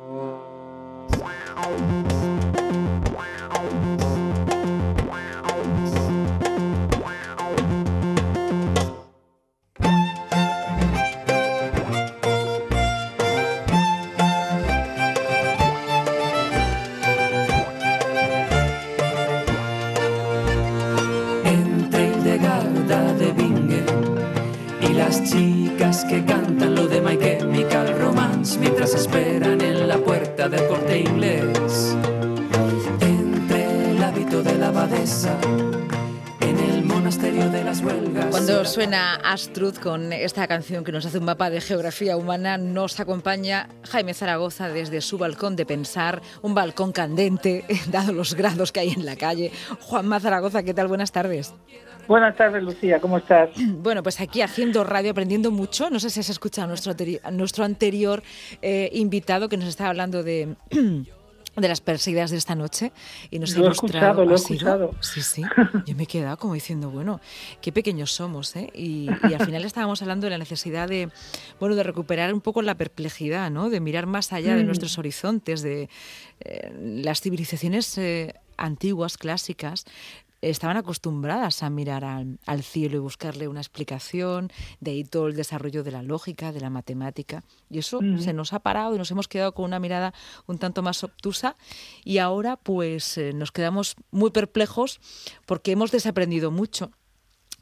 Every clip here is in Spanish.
Wow. Suena Astrud con esta canción que nos hace un mapa de geografía humana, nos acompaña Jaime Zaragoza desde su balcón de pensar, un balcón candente, dado los grados que hay en la calle. Juanma Zaragoza, ¿qué tal? Buenas tardes. Buenas tardes, Lucía, ¿cómo estás? Bueno, pues aquí haciendo radio, aprendiendo mucho. No sé si has escuchado a nuestro, nuestro anterior eh, invitado que nos estaba hablando de de las perseguidas de esta noche y nos lo he escuchado, lo he escuchado. Sí, sí. Yo me he quedado como diciendo, bueno, qué pequeños somos, ¿eh? Y, al final estábamos hablando de la necesidad de, bueno, de recuperar un poco la perplejidad, ¿no? De mirar más allá de mm. nuestros horizontes, de eh, las civilizaciones eh, antiguas, clásicas, estaban acostumbradas a mirar al, cielo y buscarle una explicación, de ahí todo el desarrollo de la lógica, de la matemática. Y eso se nos ha parado y nos hemos quedado con una mirada un tanto más obtusa y ahora pues eh, nos quedamos muy perplejos porque hemos desaprendido mucho.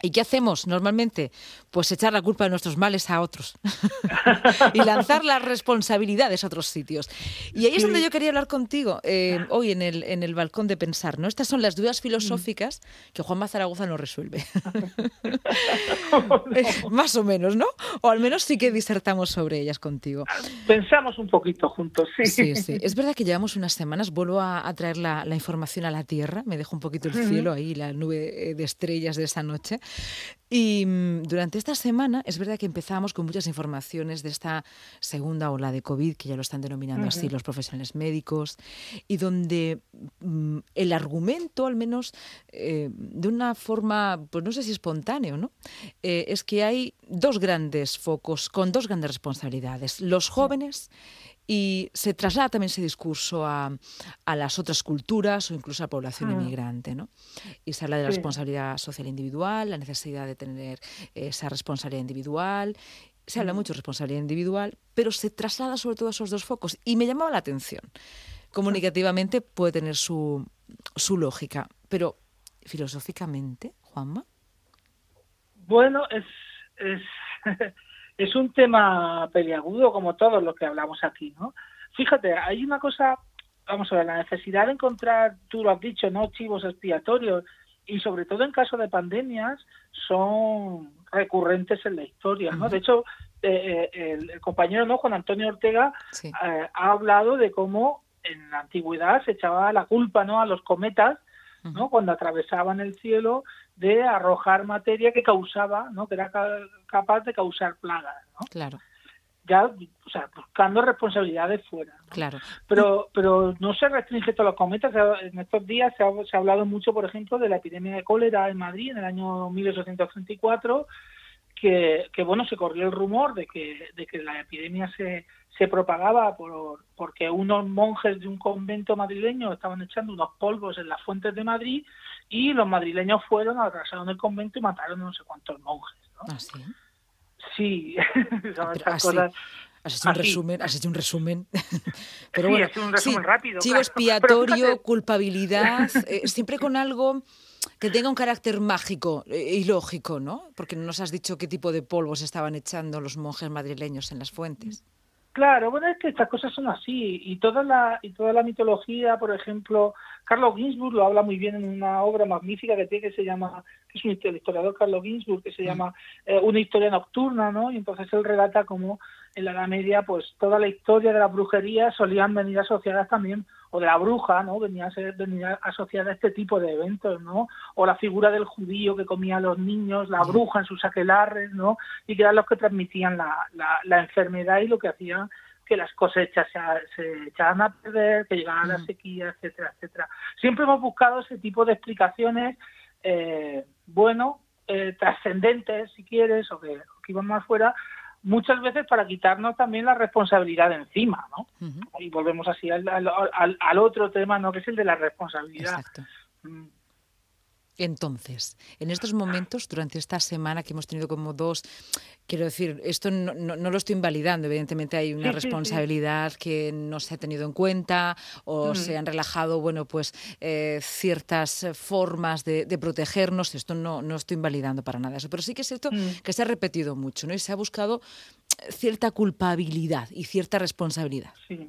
¿Y qué hacemos normalmente? Pues echar la culpa de nuestros males a otros y lanzar las responsabilidades a otros sitios. Y ahí es donde yo quería hablar contigo eh, hoy en el, en el balcón de pensar. ¿no? Estas son las dudas filosóficas que Juan Zaragoza no resuelve. Más o menos, ¿no? O al menos sí que disertamos sobre ellas contigo. Pensamos un poquito juntos, sí. Sí, sí. Es verdad que llevamos unas semanas, vuelvo a, traer la, la, información a la Tierra, me dejo un poquito el cielo ahí, la nube de estrellas de esa noche. Y mm, durante esta semana es verdad que empezamos con muchas informaciones de esta segunda ola de COVID, que ya lo están denominando así los profesionales médicos, y donde mm, el argumento, al menos eh, de una forma, pues no sé si espontáneo, ¿no? Eh, es que hay dos grandes focos con dos grandes responsabilidades, los jóvenes y se traslada también ese discurso a, a, las otras culturas o incluso a la población mm. inmigrante. ¿no? Y se habla de la responsabilidad social individual, la necesidad de tener esa responsabilidad individual. Se habla mucho de responsabilidad individual, pero se traslada sobre todo a esos dos focos. Y me llamaba la atención. Comunicativamente puede tener su, su lógica, pero filosóficamente, Juanma. Bueno, es, es es un tema peliagudo como todos los que hablamos aquí, ¿no? Fíjate, hay una cosa, vamos a ver, la necesidad de encontrar, tú lo has dicho, ¿no? Chivos expiatorios y sobre todo en caso de pandemias son recurrentes en la historia, ¿no? De hecho, eh, eh, el, compañero, ¿no? Juan Antonio Ortega eh, ha hablado de cómo en la antigüedad se echaba la culpa, ¿no? A los cometas, ¿no? Cuando atravesaban el cielo de arrojar materia que causaba, ¿no? que era capaz de causar plagas. ¿no? Claro. Ya, o sea, buscando responsabilidades fuera. Claro. Pero, pero no se restringe todos los cometas. En estos días se ha, se ha hablado mucho, por ejemplo, de la epidemia de cólera en Madrid en el año 1834 que, que, bueno se corrió el rumor de que, de que la epidemia se, se propagaba por, porque unos monjes de un convento madrileño estaban echando unos polvos en las fuentes de Madrid y los madrileños fueron, arrasaron el convento y mataron no sé cuantos monjes. ¿no? ¿Ah, sí? Sí, Has hecho, un resumen, has hecho un resumen. Pero bueno, un resumen rápido. Chivo expiatorio, culpabilidad, eh, siempre con algo que tenga un carácter mágico eh, y lógico, ¿no? Porque nos has dicho qué tipo de polvos estaban echando los monjes madrileños en las fuentes. Claro, bueno, es que estas cosas son así y toda la y toda la mitología, por ejemplo, Carlos Ginsburg lo habla muy bien en una obra magnífica que tiene que se llama, que es un historiador Carlos Ginsburg, que se mm. llama eh, Una historia nocturna, ¿no? Y entonces él relata cómo en la Edad Media, pues toda la historia de la brujería solían venir asociadas también, o de la bruja, ¿no? Venía, a ser, venía asociada a este tipo de eventos, ¿no? O la figura del judío que comía a los niños, la bruja en sus aquelarres, ¿no? Y que eran los que transmitían la, la, enfermedad y lo que hacían que las cosechas se, se echaban a perder, que llegaban a la sequía, etcétera, etcétera. Siempre hemos buscado ese tipo de explicaciones, eh, bueno, eh, trascendentes, si quieres, o que, o que iban más fuera, muchas veces para quitarnos también la responsabilidad de encima, ¿no? Y volvemos así al, al, otro tema, ¿no? Que es el de la responsabilidad. Exacto. Entonces, en estos momentos, durante esta semana que hemos tenido como dos, quiero decir, esto no, lo estoy invalidando, evidentemente hay una responsabilidad que no se ha tenido en cuenta o mm. se han relajado, bueno, pues eh, ciertas formas de, protegernos, esto no, no estoy invalidando para nada eso, pero sí que es cierto mm. que se ha repetido mucho, ¿no? Y se ha buscado cierta culpabilidad y cierta responsabilidad. Sí.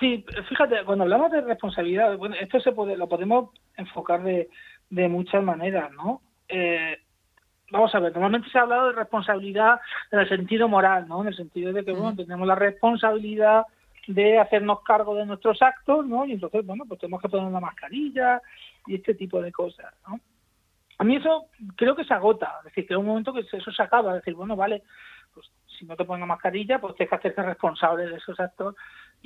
Sí, fíjate, cuando hablamos de responsabilidad, bueno, esto se puede, lo podemos enfocar de, de muchas maneras, ¿no? Eh, vamos a ver, normalmente se ha hablado de responsabilidad en el sentido moral, ¿no? En el sentido de que, bueno, tenemos la responsabilidad de hacernos cargo de nuestros actos, ¿no? Y entonces, bueno, pues tenemos que poner una mascarilla y este tipo de cosas, ¿no? A mí eso creo que se agota, es decir, que hay un momento que eso se acaba, es decir, bueno, vale, pues si no te pones una mascarilla, pues tienes que hacerte responsable de esos actos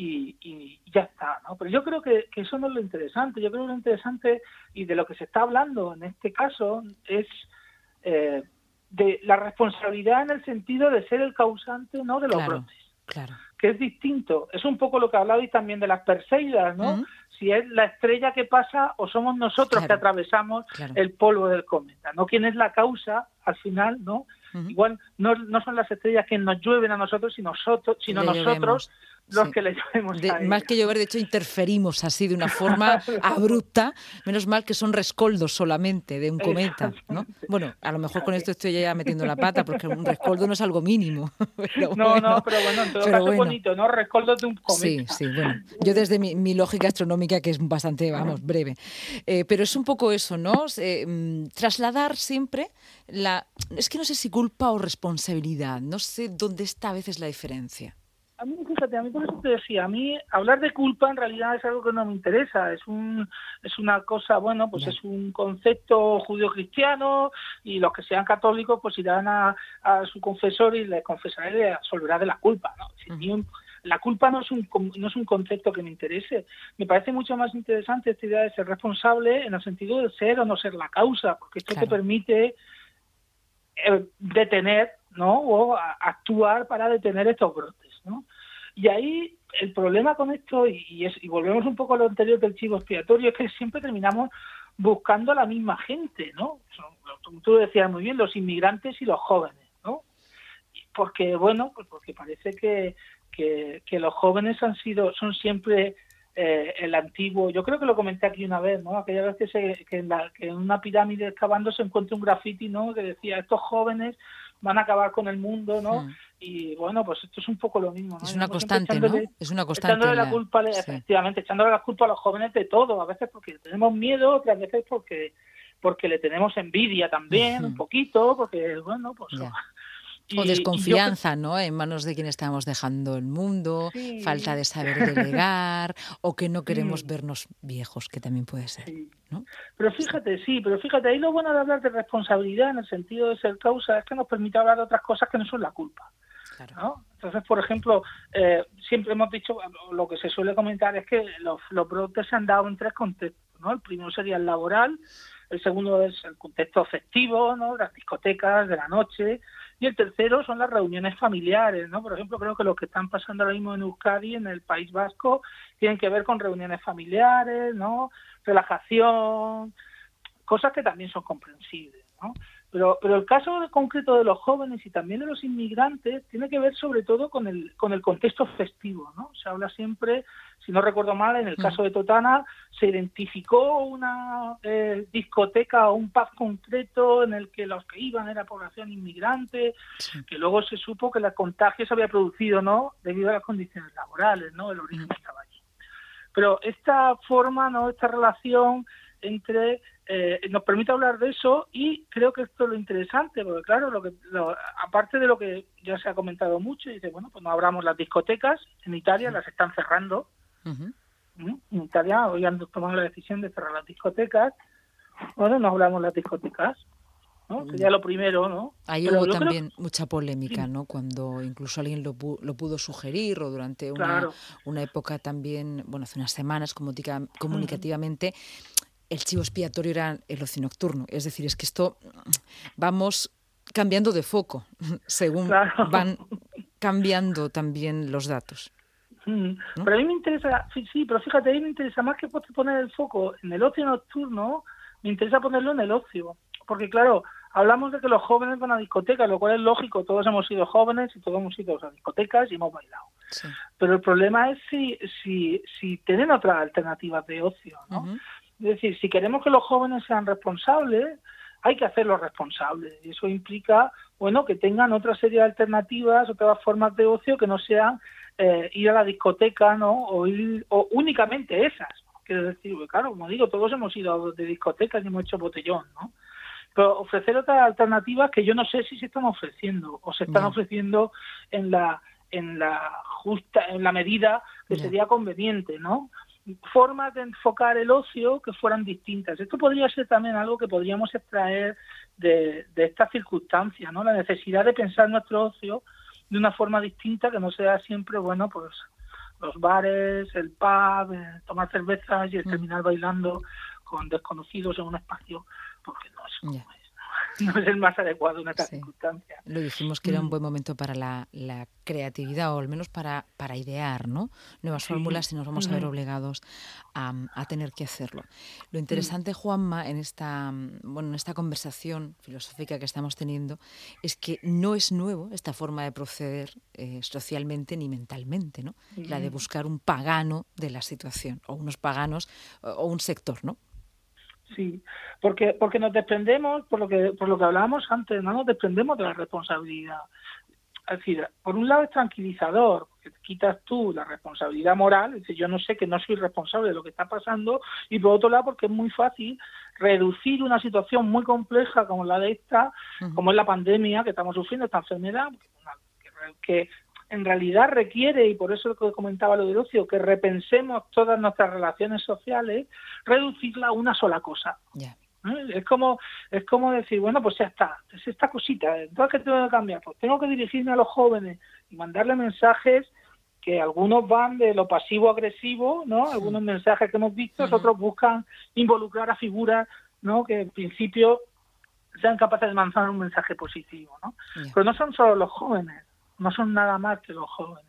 y, ya está, ¿no? Pero yo creo que, eso no es lo interesante. Yo creo que lo interesante y de lo que se está hablando en este caso es eh, de la responsabilidad en el sentido de ser el causante, ¿no? De los brotes. Claro. Que es distinto. Es un poco lo que hablabais también de las Perseidas, ¿no? Si es la estrella que pasa o somos nosotros que atravesamos el polvo del cometa, ¿no? ¿Quién es la causa al final, ¿no? Igual no, no son las estrellas que nos llueven a nosotros, sino, nosotros, sino nosotros los que le llamemos Más que llover, de hecho, interferimos así de una forma abrupta. Menos mal que son rescoldos solamente de un cometa, ¿no? Bueno, a lo mejor con esto estoy ya metiendo la pata, porque un rescoldo no es algo mínimo. no, no, pero bueno, en todo caso bonito, ¿no? Rescoldos de un cometa. Sí, sí, bueno. Yo desde mi, lógica astronómica, que es bastante, vamos, breve. Eh, pero es un poco eso, ¿no? Mm, trasladar siempre la... Es que no sé si culpa o responsabilidad. No sé dónde está a veces la diferencia. A mí, fíjate, a mí por eso te decía, a mí hablar de culpa en realidad es algo que no me interesa, es un es una cosa, bueno, pues es un concepto judío-cristiano y los que sean católicos pues irán a, su confesor y le confesará y le absolverá de la culpa, ¿no? la culpa no es un no es un concepto que me interese. Me parece mucho más interesante esta idea de ser responsable en el sentido de ser o no ser la causa, porque esto te permite eh, detener, ¿no? O actuar para detener estos brotes. Y ahí el problema con esto, y, es, y volvemos un poco a lo anterior del chivo expiatorio, es que siempre terminamos buscando a la misma gente, ¿no? tú decías muy bien, los inmigrantes y los jóvenes, ¿no? Porque, bueno, pues porque parece que, que, los jóvenes han sido, son siempre eh, el antiguo, yo creo que lo comenté aquí una vez, ¿no? Aquella vez que, se, que, en la, que en una pirámide excavando se encuentra un graffiti, ¿no? Que decía, estos jóvenes van a acabar con el mundo, ¿no? Y bueno, pues esto es un poco lo mismo, ¿no? Es una constante, ¿no? Es una constante. Echándole la, culpa, efectivamente, echándole la culpa a los jóvenes de todo, a veces porque tenemos miedo, otras veces porque porque le tenemos envidia también, un poquito, porque bueno, pues o desconfianza, ¿no? En manos de quien estamos dejando el mundo, falta de saber delegar, o que no queremos vernos viejos, que también puede ser. ¿no? Pero fíjate, sí, pero fíjate, ahí lo bueno de hablar de responsabilidad en el sentido de ser causa es que nos permite hablar de otras cosas que no son la culpa. Entonces, por ejemplo, eh, siempre hemos dicho, lo que se suele comentar es que los, los brotes se han dado en tres contextos. ¿no? El primero sería el laboral, el segundo es el contexto afectivo, ¿no? las discotecas de la noche, y el tercero son las reuniones familiares, ¿no? Por ejemplo, creo que lo que están pasando ahora mismo en Euskadi, en el País Vasco, tienen que ver con reuniones familiares, ¿no? Relajación, cosas que también son comprensibles, ¿no? Pero, pero el caso concreto de los jóvenes y también de los inmigrantes tiene que ver sobre todo con el, con el contexto festivo, ¿no? Se habla siempre, si no recuerdo mal, en el mm. caso de Totana se identificó una eh, discoteca o un pub concreto en el que los que iban era población inmigrante, que luego se supo que el contagio se había producido, ¿no? Debido a las condiciones laborales, ¿no? El origen mm. estaba allí. Pero esta forma, ¿no? Esta relación entre eh, nos permite hablar de eso y creo que esto es lo interesante, porque claro, lo que aparte de lo que ya se ha comentado mucho, dice, bueno, pues no abramos las discotecas, en Italia las están cerrando, ¿Mm? en Italia hoy han tomado la decisión de cerrar las discotecas, bueno, no abramos las discotecas, ¿no? Mm. Sería lo primero, ¿no? Ahí hubo también mucha polémica, ¿no? Cuando incluso alguien lo, lo pudo sugerir o durante una, una época también, bueno, hace unas semanas comunicativamente, el chivo expiatorio era el ocio nocturno. Es decir, es que esto vamos cambiando de foco según van cambiando también los datos. Mm, pero a mí me interesa, sí, pero fíjate, a mí me interesa más que poner el foco en el ocio nocturno, me interesa ponerlo en el ocio. Porque claro, hablamos de que los jóvenes van a discotecas, lo cual es lógico, todos hemos sido jóvenes y todos hemos ido a discotecas y hemos bailado. Pero el problema es si, si, si tienen otras alternativas de ocio, ¿no? Es decir, si queremos que los jóvenes sean responsables, hay que hacerlos responsables. Y eso implica, bueno, que tengan otra serie de alternativas, otras formas de ocio que no sean eh, ir a la discoteca, ¿no? O, ir, o únicamente esas. Quiero decir, claro, como digo, todos hemos ido de discotecas y hemos hecho botellón, ¿no? Pero ofrecer otras alternativas que yo no sé si se están ofreciendo o se están ofreciendo en la en la justa en la medida que sería conveniente, ¿no? Formas de enfocar el ocio que fueran distintas. Esto podría ser también algo que podríamos extraer de, de estas circunstancias, ¿no? La necesidad de pensar nuestro ocio de una forma distinta que no sea siempre, bueno, pues los bares, el pub, eh, tomar cervezas y mm. terminar bailando con desconocidos en un espacio, porque no es, no es el más adecuado en estas circunstancias. Lo dijimos que era un mm. buen momento para la, creatividad, o al menos para, para idear ¿no? nuevas fórmulas y nos vamos a ver obligados a, tener que hacerlo. Lo mm. interesante, Juanma, en esta, bueno, en esta conversación filosófica que estamos teniendo, es que no es nuevo esta forma de proceder eh, socialmente ni mentalmente, ¿no? la de buscar un pagano de la situación, o unos paganos, o un sector, ¿no? Sí, porque porque nos desprendemos, por lo que por lo que hablábamos antes, no nos desprendemos de la responsabilidad. Es decir, por un lado es tranquilizador, porque te quitas tú la responsabilidad moral, es decir, yo no sé que no soy responsable de lo que está pasando, y por otro lado porque es muy fácil reducir una situación muy compleja como la de esta, como es la pandemia que estamos sufriendo, esta enfermedad, que en realidad requiere, y por eso lo que comentaba lo del ocio, que repensemos todas nuestras relaciones sociales, reducirla a una sola cosa. ¿Eh? Es como es como decir, bueno, pues ya está, es esta cosita, entonces ¿qué tengo que cambiar? Pues tengo que dirigirme a los jóvenes y mandarle mensajes que algunos van de lo pasivo-agresivo, ¿no? Algunos mensajes que hemos visto, otros buscan involucrar a figuras, ¿no? Que en principio sean capaces de mandar un mensaje positivo, ¿no? Pero no son solo los jóvenes, no son nada más que los jóvenes.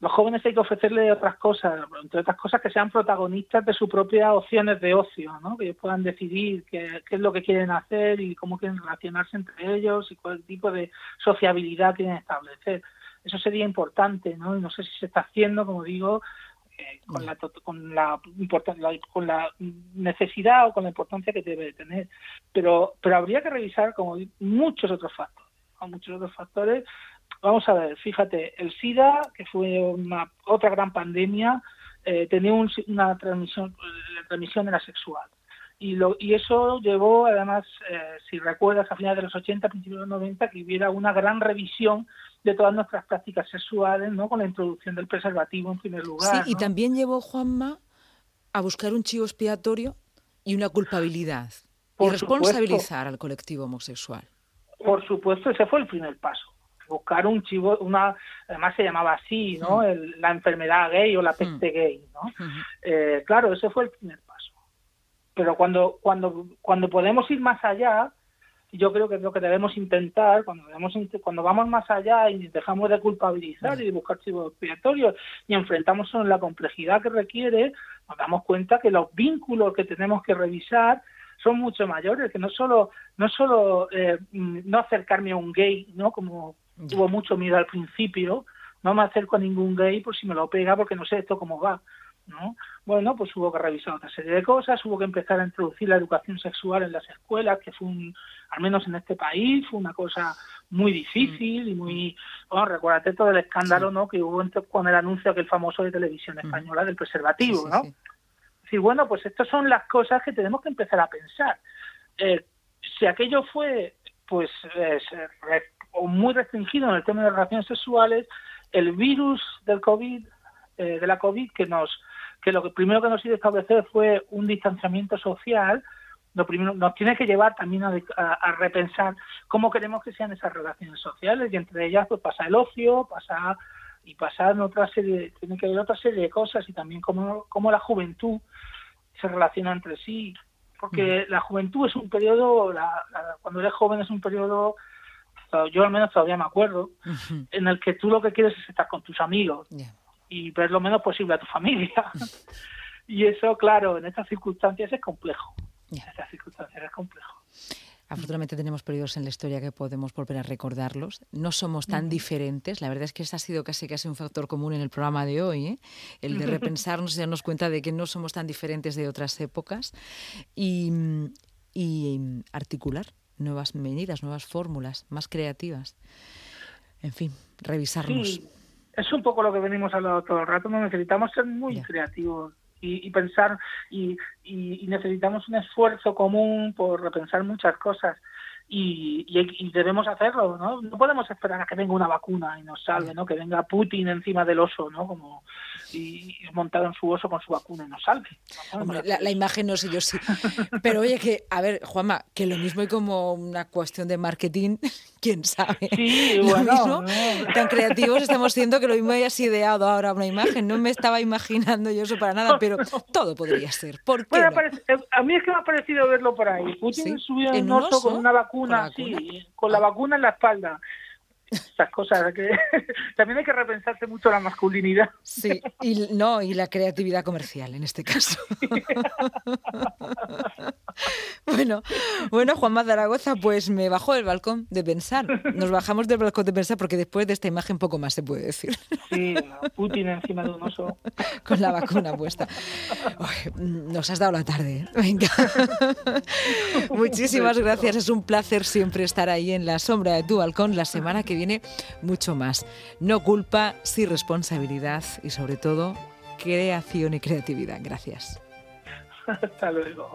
Los jóvenes hay que ofrecerles otras cosas, entre otras cosas que sean protagonistas de sus propias opciones de ocio, ¿no? que ellos puedan decidir qué, es lo que quieren hacer y cómo quieren relacionarse entre ellos y cuál tipo de sociabilidad quieren establecer. Eso sería importante, ¿no? Y no sé si se está haciendo, como digo, eh, con, la, con, la, con la necesidad o con la importancia que debe tener. Pero, pero habría que revisar, como muchos otros factores, muchos otros factores Vamos a ver, fíjate, el SIDA, que fue una, otra gran pandemia, eh, tenía una transmisión, la transmisión era sexual. Y, lo, y eso llevó, además, eh, si recuerdas, a finales de los 80, principios de los 90, que hubiera una gran revisión de todas nuestras prácticas sexuales, ¿no? Con la introducción del preservativo en primer lugar. Sí, y también llevó, Juanma, a buscar un chivo expiatorio y una culpabilidad. y responsabilizar al colectivo homosexual. Por supuesto, ese fue el primer paso buscar un chivo, una, además se llamaba así, ¿no? la enfermedad gay o la peste gay, ¿no? Eh, claro, ese fue el primer paso. Pero cuando, cuando, cuando podemos ir más allá, yo creo que es lo que debemos intentar, cuando, debemos, cuando vamos más allá y dejamos de culpabilizar y de buscar chivos expiatorios y enfrentamos en la complejidad que requiere, nos damos cuenta que los vínculos que tenemos que revisar son mucho mayores, que no solo, no solo eh, no acercarme a un gay, ¿no? Como Tuvo mucho miedo al principio, no me acerco a ningún gay por si me lo pega porque no sé esto cómo va. ¿no? Bueno, pues hubo que revisar otra serie de cosas, hubo que empezar a introducir la educación sexual en las escuelas, que fue un, al menos en este país, fue una cosa muy difícil y muy, bueno, recuérdate todo el escándalo, ¿no? Que hubo con el anuncio aquel famoso de televisión española del preservativo, ¿no? Sí, bueno, pues estas son las cosas que tenemos que empezar a pensar. Eh, si aquello fue, pues, eh, o muy restringido en el tema de relaciones sexuales, el virus del COVID, eh, de la COVID, que nos que lo que primero que nos hizo establecer fue un distanciamiento social, lo primero nos tiene que llevar también a, repensar cómo queremos que sean esas relaciones sociales y entre ellas pues pasa el ocio, pasa y pasar otra serie, tiene que haber otra serie de cosas y también cómo, cómo la juventud se relaciona entre sí, porque la juventud es un periodo, cuando eres joven es un periodo yo al menos todavía me acuerdo, en el que tú lo que quieres es estar con tus amigos y ver lo menos posible a tu familia. y eso, claro, en estas circunstancias es complejo. En estas circunstancias es complejo. Afortunadamente tenemos periodos en la historia que podemos volver a recordarlos. No somos tan diferentes. La verdad es que este ha sido casi casi un factor común en el programa de hoy, ¿eh? el de repensarnos y darnos cuenta de que no somos tan diferentes de otras épocas y, articular nuevas medidas, nuevas fórmulas, más creativas. En fin, revisarnos. Sí, es un poco lo que venimos hablando todo el rato. necesitamos ser muy creativos y, pensar y, necesitamos un esfuerzo común por repensar muchas cosas y, debemos hacerlo, ¿no? No podemos esperar a que venga una vacuna y nos salve, ¿no? Que venga Putin encima del oso, ¿no? Como y, montado en su oso con su vacuna y nos salve. la, imagen no sé yo sí. Pero oye que, a ver, Juanma, que lo mismo hay como una cuestión de marketing, quién sabe. Sí, bueno. Tan creativos estamos siendo que lo mismo hayas ideado ahora una imagen. No me estaba imaginando yo eso para nada, pero todo podría ser. ¿Por qué eh, a mí es que me ha parecido verlo por ahí. Putin subió en un oso con una vacuna vacuna, sí, con la vacuna en la espalda. Estas cosas que también hay que repensarse mucho la masculinidad. Sí, y no, y la creatividad comercial en este caso. bueno, bueno, Juanma Zaragoza, pues me bajo del balcón de pensar. Nos bajamos del balcón de pensar porque después de esta imagen poco más se puede decir. Sí, Putin encima de un oso. Con la vacuna puesta. nos has dado la tarde. ¿eh? Venga. Muchísimas gracias. Es un placer siempre estar ahí en la sombra de tu balcón la semana que viene mucho más. No culpa, sí responsabilidad y sobre todo creación y creatividad. Gracias. Hasta luego.